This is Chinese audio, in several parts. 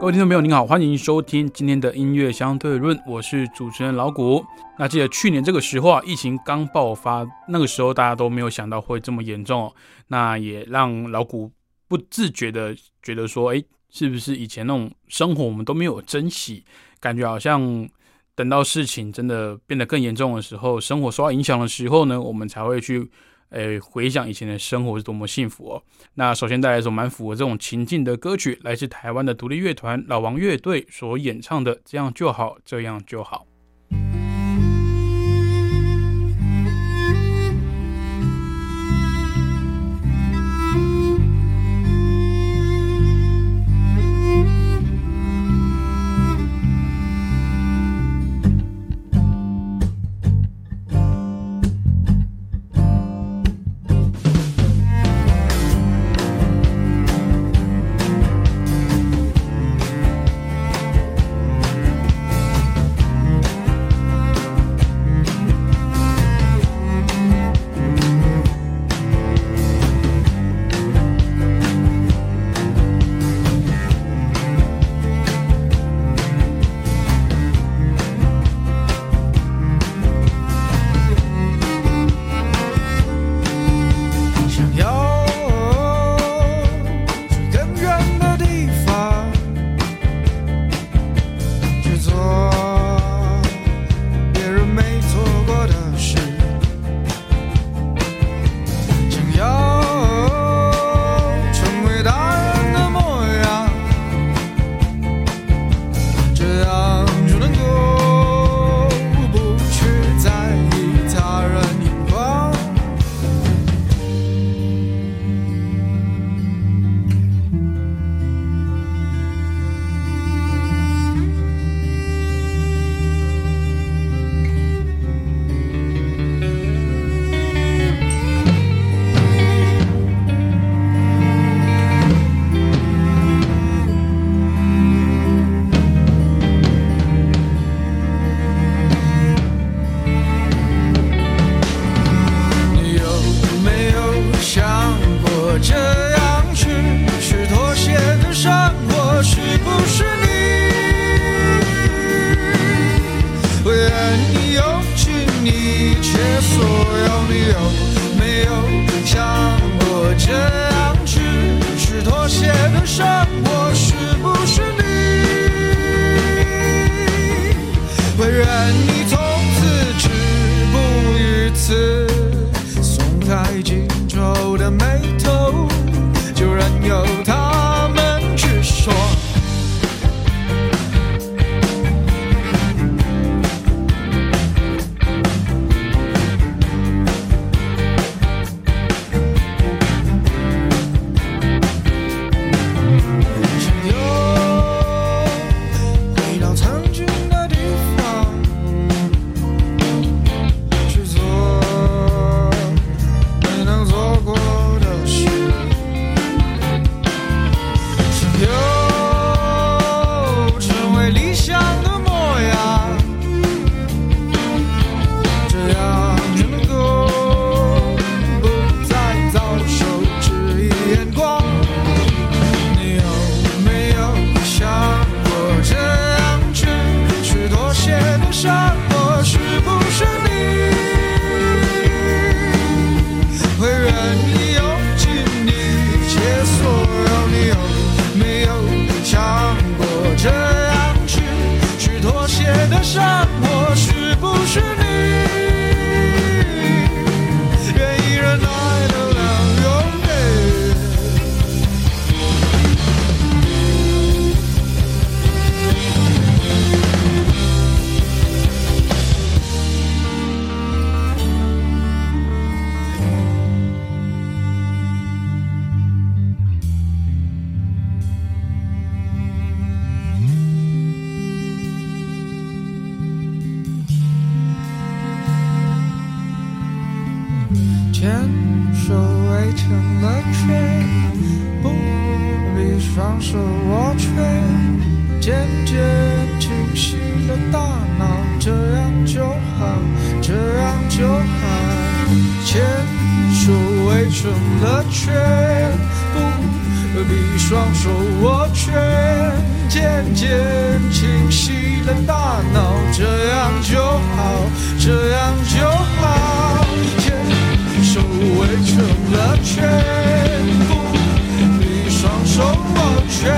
各位听众朋友，您好，欢迎收听今天的音乐相对论，我是主持人老谷。那记得去年这个时候啊，疫情刚爆发，那个时候大家都没有想到会这么严重，那也让老谷不自觉的觉得说，哎，是不是以前那种生活我们都没有珍惜，感觉好像等到事情真的变得更严重的时候，生活受到影响的时候呢，我们才会去。诶，回想以前的生活是多么幸福哦！那首先带来一首蛮符合这种情境的歌曲，来自台湾的独立乐团老王乐队所演唱的《这样就好，这样就好》。愿你。牵手围成了圈，不必双手握拳，渐渐清晰了大脑，这样就好，这样就好。牵手围成了圈，不必双手握拳，渐渐清晰了大脑，这样就好，这样就好。手围成了圈，不必双手握拳，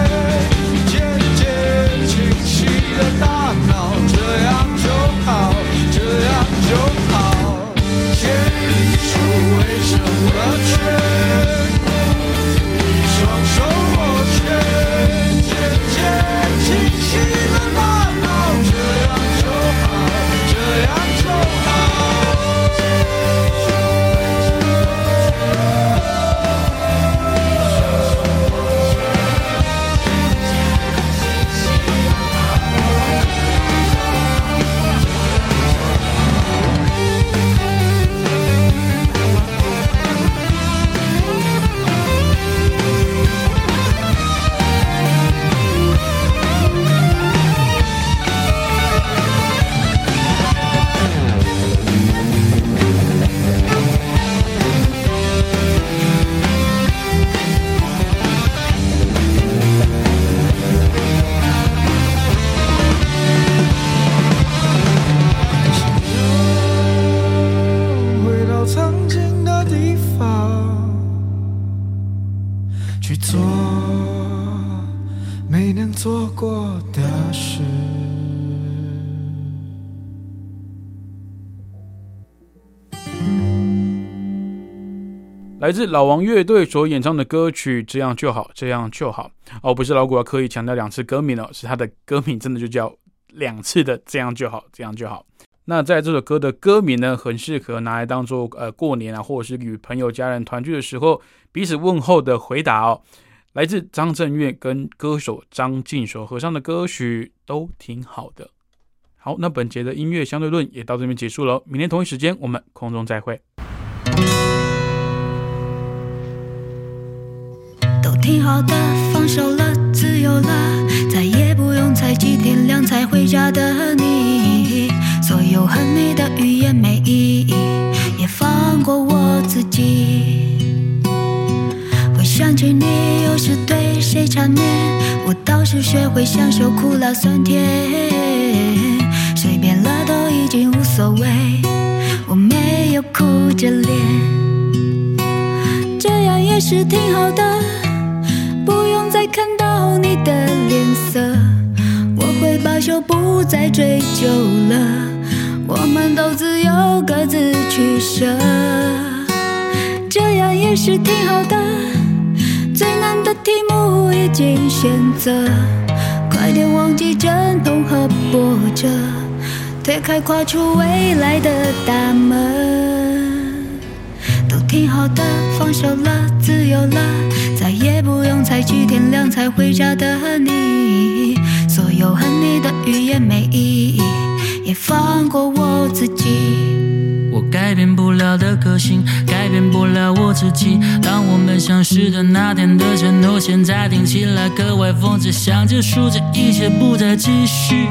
来自老王乐队所演唱的歌曲《这样就好，这样就好》哦，不是老古要刻意强调两次歌名哦，是他的歌名真的就叫两次的“这样就好，这样就好”。那在这首歌的歌名呢，很适合拿来当做呃过年啊，或者是与朋友家人团聚的时候彼此问候的回答哦。来自张震岳跟歌手张敬所合唱的歌曲都挺好的。好，那本节的音乐相对论也到这边结束了，明天同一时间我们空中再会。挺好的，放手了，自由了，再也不用猜几天亮才回家的你。所有恨你的语言没意义，也放过我自己。会想起你，有时对谁缠绵，我倒是学会享受苦辣酸甜。谁变了都已经无所谓，我没有哭着脸，这样也是挺好的。会罢休，不再追究了。我们都自由，各自取舍，这样也是挺好的。最难的题目已经选择，快点忘记阵痛和波折，推开跨出未来的大门。都挺好的，放手了，自由了，再也不用猜去天亮才回家的你。所有恨你的语言没意义，也放过我自己。我改变不了的个性，改变不了我自己。当我们相识的那天的承诺，现在听起来格外讽刺。想结束这一切，不再继续，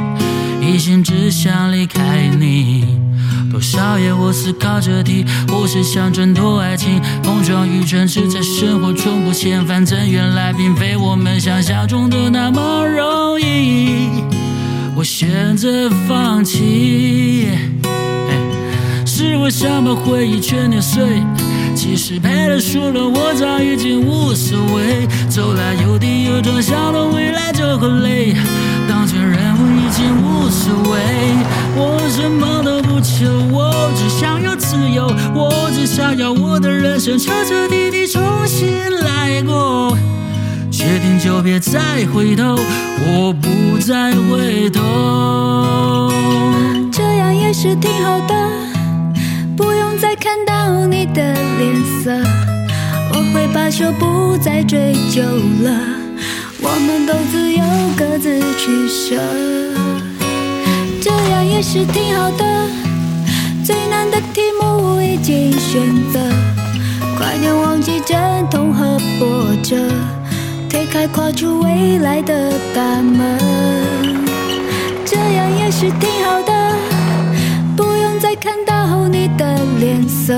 一心只想离开你。多少夜我思考着题，我是想挣脱爱情，碰撞与真实在生活中不嫌反正原来并非我们想象中的那么容易。我选择放弃。是我想把回忆全碾碎，其实赔了输了，我早已经无所谓。走来有跌有撞，想到未来就会累。当前人物已经无所谓，我什么都求，我只想要自由，我只想要我的人生彻彻底底重新来过。决定就别再回头，我不再回头。这样也是挺好的，不用再看到你的脸色，我会罢休，不再追究了。我们都自由，各自取舍，这样也是挺好的。最难的题目我已经选择，快点忘记阵痛和波折，推开跨出未来的大门，这样也是挺好的，不用再看到你的脸色，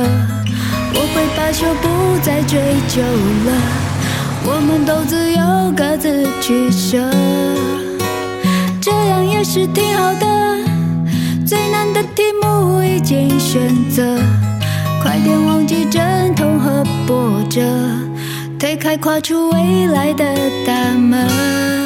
我会罢休，不再追究了，我们都自由各自取舍，这样也是挺好的。最难的题目选择，快点忘记阵痛和波折，推开跨出未来的大门。